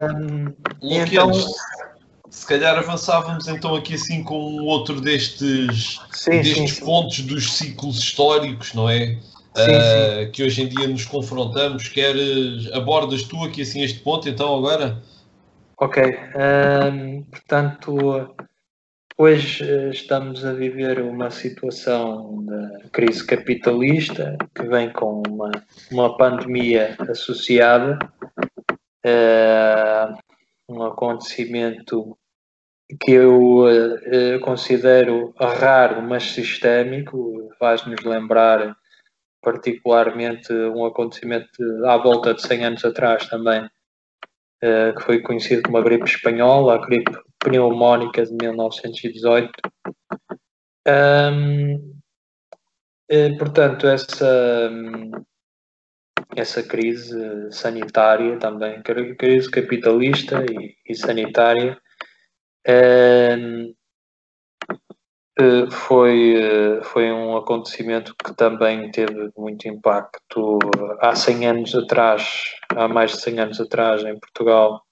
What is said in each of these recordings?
Um, então, se calhar avançávamos então aqui assim com outro destes, sim, destes sim, pontos sim. dos ciclos históricos, não é? Uh, que hoje em dia nos confrontamos. Queres, abordas tu aqui assim este ponto então agora? Ok, um, portanto, hoje estamos a viver uma situação de crise capitalista que vem com uma, uma pandemia associada, um acontecimento que eu uh, considero raro, mas sistémico, faz-nos lembrar particularmente um acontecimento à volta de 100 anos atrás também, que foi conhecido como a gripe espanhola, a gripe pneumónica de 1918. Um, eh, portanto, essa, essa crise sanitária também, crise capitalista e, e sanitária, eh, foi, foi um acontecimento que também teve muito impacto há 100 anos atrás, há mais de 100 anos atrás, em Portugal,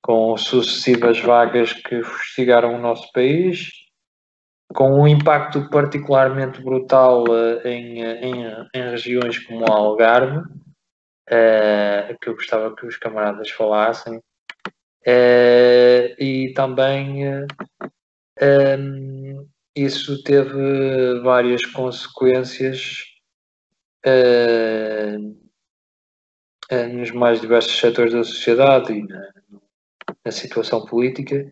com sucessivas vagas que fustigaram o nosso país, com um impacto particularmente brutal eh, em, em, em regiões como o Algarve, uh, que eu gostava que os camaradas falassem, uh, e também uh, um, isso teve várias consequências nos mais diversos setores da sociedade e na, na situação política.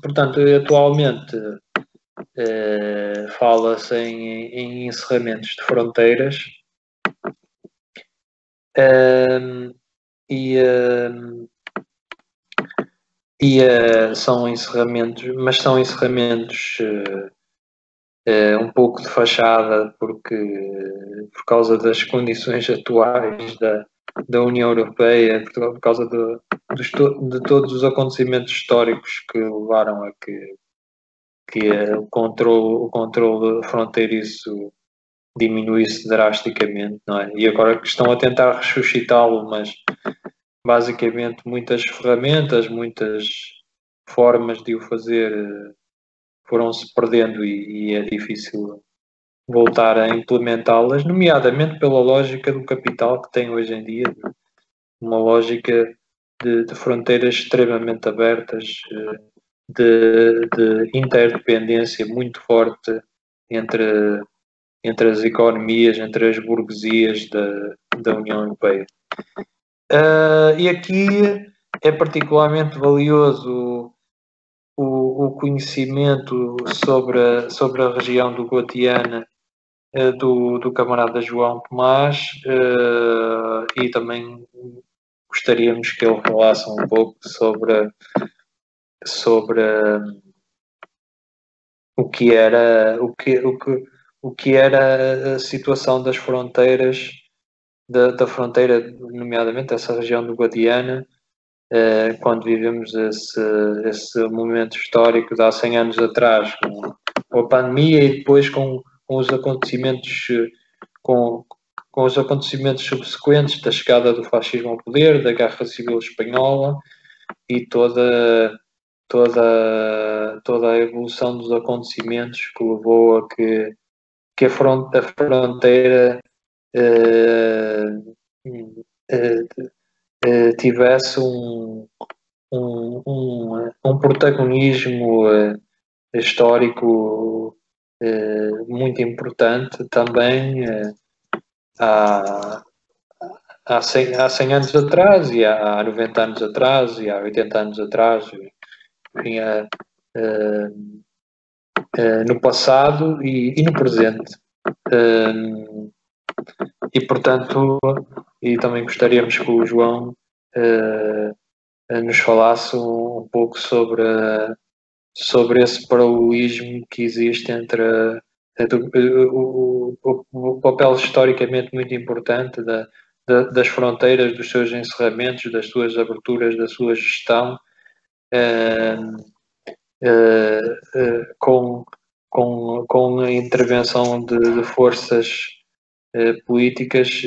Portanto, atualmente uh, fala-se em, em, encerramentos de fronteiras. Uh, e, e são encerramentos, mas são encerramentos um pouco de fachada porque por causa das condições atuais da, da União Europeia, por causa de, de, de, todos os acontecimentos históricos que levaram a que, que o controle, o controle fronteiriço diminuísse drasticamente, não é? E agora que estão a tentar ressuscitá-lo, mas basicamente muitas ferramentas, muitas formas de o fazer eh, foram-se perdendo e, e é difícil voltar a implementá-las, nomeadamente pela lógica do capital que tem hoje em dia, uma lógica de, de fronteiras extremamente abertas, eh, de, de, interdependência muito forte entre, entre as economias, entre as burguesias da, da União Europeia. Uh, e aqui é particularmente valioso o, o conhecimento sobre a, sobre a região do Guadiana eh, do, do camarada João Tomás uh, e também gostaríamos que ele falasse um pouco sobre, sobre uh, o que era o que, o que, o que era a situação das fronteiras da, da fronteira, nomeadamente essa região do Guadiana, uh, quando vivemos esse, esse momento histórico de há 100 anos atrás, com, a pandemia e depois com com os acontecimentos com, com os acontecimentos subsequentes da chegada do fascismo ao poder, da Guerra Civil Espanhola e toda toda toda a evolução dos acontecimentos que levou a que que a, front, a fronteira eh, eh, eh, tivesse um, um, um, um protagonismo histórico muito importante também há, há, 100, há 100 anos atrás e há 90 anos atrás e há 80 anos atrás enfim, uh, uh, no passado e, e no presente. Uh, e portanto e também gostaríamos que o João nos falasse um, um pouco sobre sobre esse paralelismo que existe entre a, a, o, o, o, papel historicamente muito importante da, da, das fronteiras, dos seus encerramentos, das suas aberturas, da sua gestão, eh, eh, eh, com, com, com a intervenção de, de forças políticas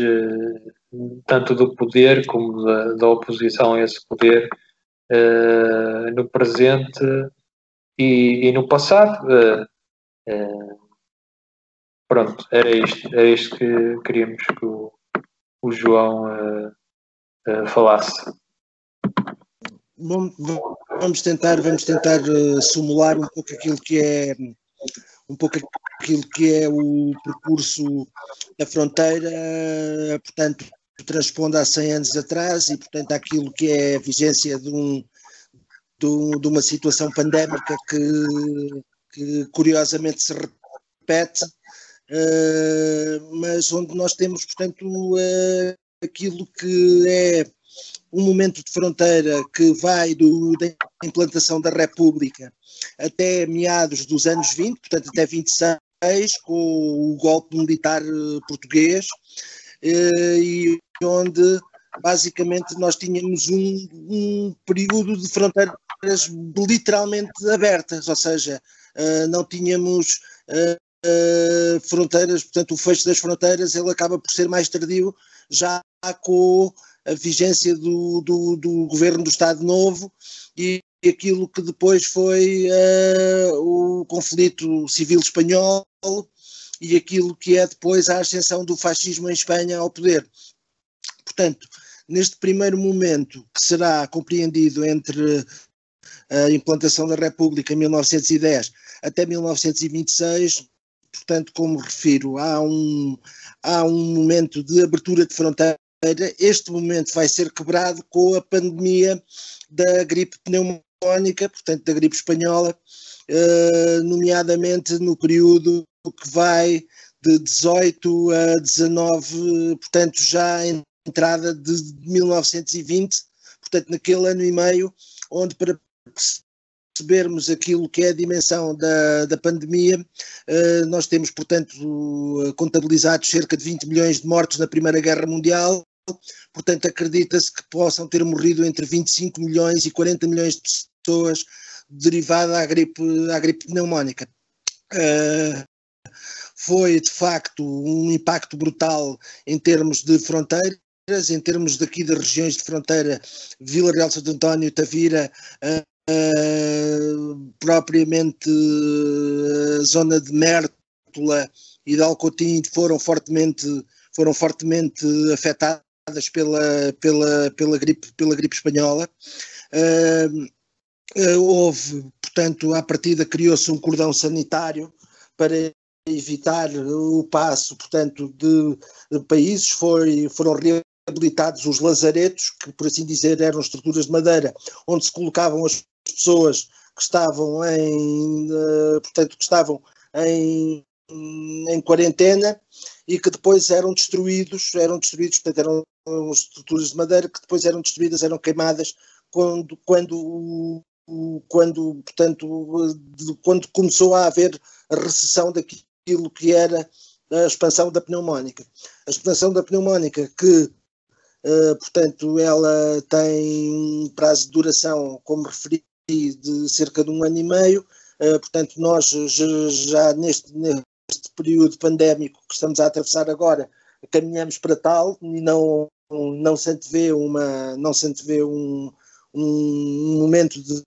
tanto do poder como da, da oposição a esse poder no presente e, e no passado. Uh, pronto, era isto, era isto que queríamos que o, o João falasse. Bom, vamos tentar, vamos tentar simular um pouco aquilo que é um pouco aquilo que é o percurso da fronteira, portanto, transpondo há 100 anos atrás e, portanto, aquilo que é a vigência de, um, de, de uma situação pandémica que, que curiosamente se repete, uh, mas onde nós temos, portanto, uh, aquilo que é um momento de fronteira que vai do, da implantação da República até meados dos anos 20, portanto até 26, com o golpe militar eh, português, e onde basicamente nós tínhamos um, um período de fronteiras literalmente abertas, ou seja, não tínhamos fronteiras, portanto o fecho das fronteiras ele acaba por ser mais tardio já com a vigência do, do, do governo do Estado Novo e aquilo que depois foi uh, o conflito civil espanhol e aquilo que é depois a ascensão do fascismo em Espanha ao poder. Portanto, neste primeiro momento, que será compreendido entre a implantação da República em 1910 até 1926, portanto, como refiro, há um, há um momento de abertura de fronteira. Este momento vai ser quebrado com a pandemia da gripe pneumónica, portanto, da gripe espanhola, eh, nomeadamente no período que vai de 18 a 19, portanto, já a entrada de 1920, portanto, naquele ano e meio, onde para percebermos aquilo que é a dimensão da, da pandemia, uh, nós temos, portanto, contabilizados cerca de 20 milhões de mortos na Primeira Guerra Mundial, portanto, acredita-se que possam ter morrido entre 25 milhões e 40 milhões de pessoas derivada à gripe, à gripe pneumónica. Uh, foi de facto um impacto brutal em termos de fronteiras, em termos daqui das regiões de fronteira, Vila Real Santo António, Tavira, uh, propriamente a uh, zona de Mértola e de Alcotim foram fortemente, foram fortemente afetadas pela, pela, pela, gripe, pela gripe espanhola. Uh, houve, portanto, à partida criou-se um cordão sanitário para evitar o passo, portanto, de, de países, foi, foram reabilitados os lazaretos, que por assim dizer eram estruturas de madeira, onde se colocavam as pessoas que estavam em, uh, portanto, que estavam em, em quarentena e que depois eram destruídos, eram destruídos, portanto, eram estruturas de madeira que depois eram destruídas, eram queimadas quando, quando, quando, portanto, quando começou a haver a recessão daquilo que era a expansão da pneumónica. A expansão da pneumónica que Uh, portanto, ela tem um prazo de duração, como referi, de cerca de um ano e meio. Uh, portanto, nós já, neste, neste, período pandémico que estamos a atravessar agora, caminhamos para tal e não, não se antevê, uma, não se antevê um, um momento de,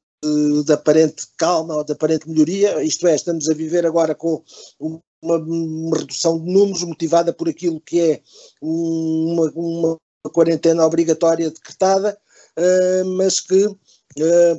de, aparente calma ou de aparente melhoria, isto é, estamos a viver agora com uma, redução de números motivada por aquilo que é uma, uma quarentena obrigatória decretada, uh, mas que, uh,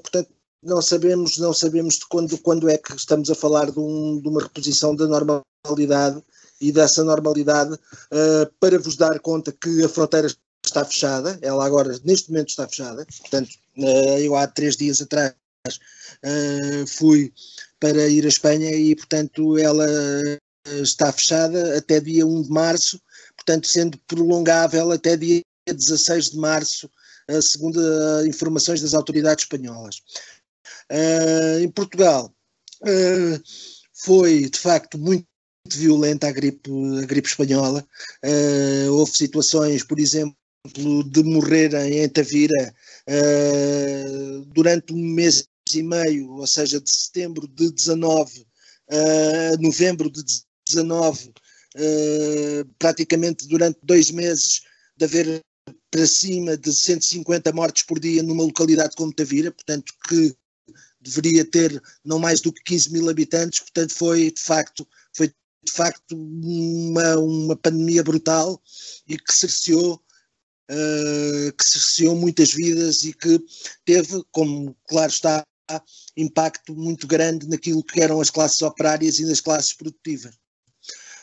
portanto, não sabemos, não sabemos de quando, quando é que estamos a falar de, um, de uma reposição da normalidade e dessa normalidade uh, para vos dar conta que a fronteira está fechada, ela agora neste momento está fechada, portanto uh, eu há três dias atrás uh, fui para ir à Espanha e portanto ela está fechada até dia 1 de março, portanto sendo prolongável até dia 16 de março, segundo informações das autoridades espanholas. Uh, em Portugal uh, foi de facto muito violenta a gripe, a gripe espanhola. Uh, houve situações, por exemplo, de morrerem em Tavira durante um mês e meio, ou seja, de setembro de 19 a novembro de 19, praticamente durante dois meses de haver para cima de 150 mortes por dia numa localidade como Tavira, portanto que deveria ter não mais do que 15 mil habitantes, portanto foi de facto, foi de facto uma, uma pandemia brutal e que cerceou, uh, que cerceou muitas vidas e que teve, como claro está, impacto muito grande naquilo que eram as classes operárias e nas classes produtivas.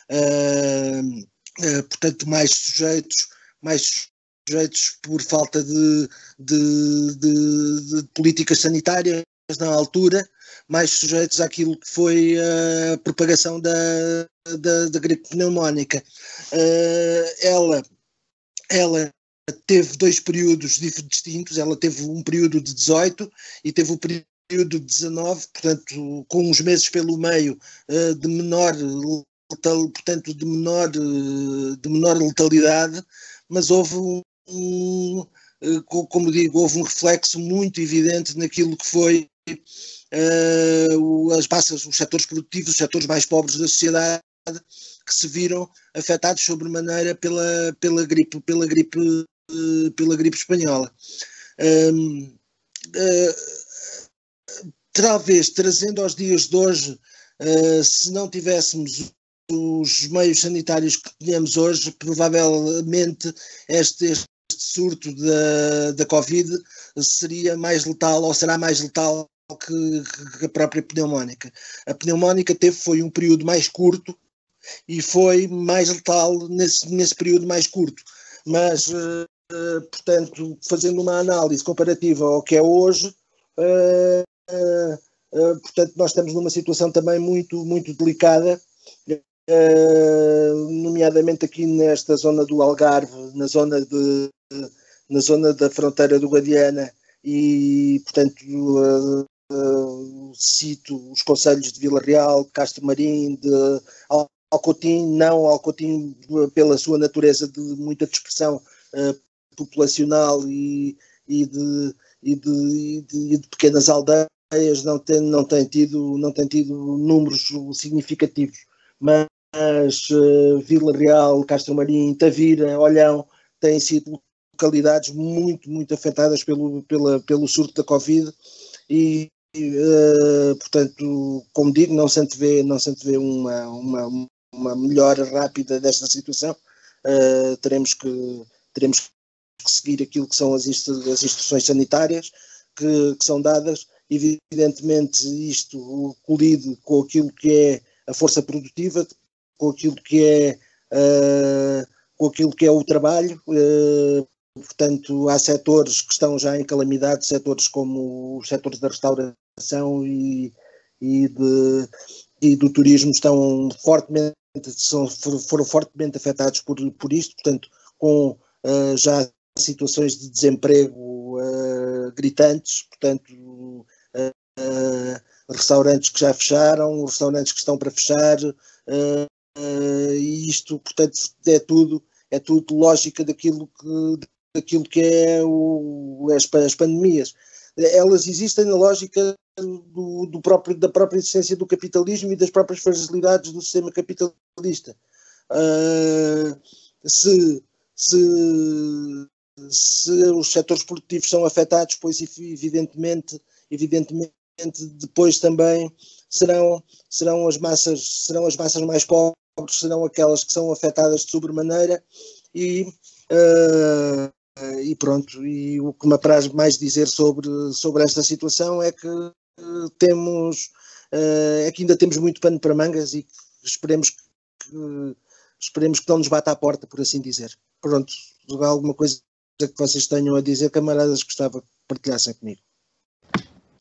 Uh, uh, portanto, mais sujeitos, mais sujeitos por falta de, de, de, de políticas sanitárias na altura, mais sujeitos àquilo que foi a propagação da, da, da gripe pneumónica. Uh, ela, ela teve dois períodos distintos, ela teve um período de 18 e teve o período de 19, portanto, com uns meses pelo meio uh, de menor portanto, de menor, de menor letalidade, mas houve um, um, como digo, houve um reflexo muito evidente naquilo que foi uh, as massas, os setores produtivos, os setores mais pobres da sociedade, que se viram afetados sobremaneira pela, pela gripe, pela gripe, uh, pela gripe espanhola. Um, uh, talvez trazendo aos dias de hoje, se não tivéssemos os meios sanitários que temos hoje, provavelmente este, este surto da, da Covid seria mais letal ou será mais letal que, que a própria pneumónica. A pneumónica teve foi um período mais curto e foi mais letal nesse, nesse período mais curto. Mas, uh, uh, portanto, fazendo uma análise comparativa ao que é hoje, uh, portanto, nós estamos numa situação também muito, muito delicada, nomeadamente aqui nesta zona do Algarve, na zona, de, na zona da fronteira do Guadiana, e, portanto, uh, cito os conselhos de Vila Real, Castro Marim, de Alcotim, não Alcotim pela sua natureza de muita dispersão uh, populacional e, de, e, de, e, de, e, de, pequenas aldeias, não tem, não tem, tido, não tem tido números significativos, mas uh, Vila Real, Castro Marim, Tavira, Olhão têm sido localidades muito, muito afetadas pelo, pela, pelo surto da Covid e, uh, portanto, como digo, não se antevê, não se antevê uma, uma, uma melhora rápida desta situação. Uh, teremos, que, teremos que seguir aquilo que são as, as instruções sanitárias que, que, são dadas. Evidentemente, isto colide com aquilo que é a força produtiva, com aquilo que é, uh, com aquilo que é o trabalho. Portanto, há setores que estão já em calamidade, setores como os setores da restauração e, e, de, e do turismo estão fortemente, são, foram fortemente afetados por, por isto, portanto, com uh, já situações de desemprego uh, gritantes, portanto, uh, restaurantes que já fecharam, restaurantes que estão para fechar, e isto, portanto, é tudo, é tudo lógica daquilo que, daquilo que é o, as, as pandemias. Elas existem na lógica do, do, próprio, da própria existência do capitalismo e das próprias fragilidades do sistema capitalista. Uh, se, se, se os setores produtivos são afetados, pois evidentemente, evidentemente depois também serão, serão, as massas, serão as massas mais pobres, serão aquelas que são afetadas de sobremaneira e uh, e pronto, e o que me apraz mais dizer sobre, sobre esta situação é que temos é que ainda temos muito pano para mangas e esperemos que, esperemos que não nos bata à porta, por assim dizer. Pronto, alguma coisa que vocês tenham a dizer, camaradas, gostava que partilhassem comigo.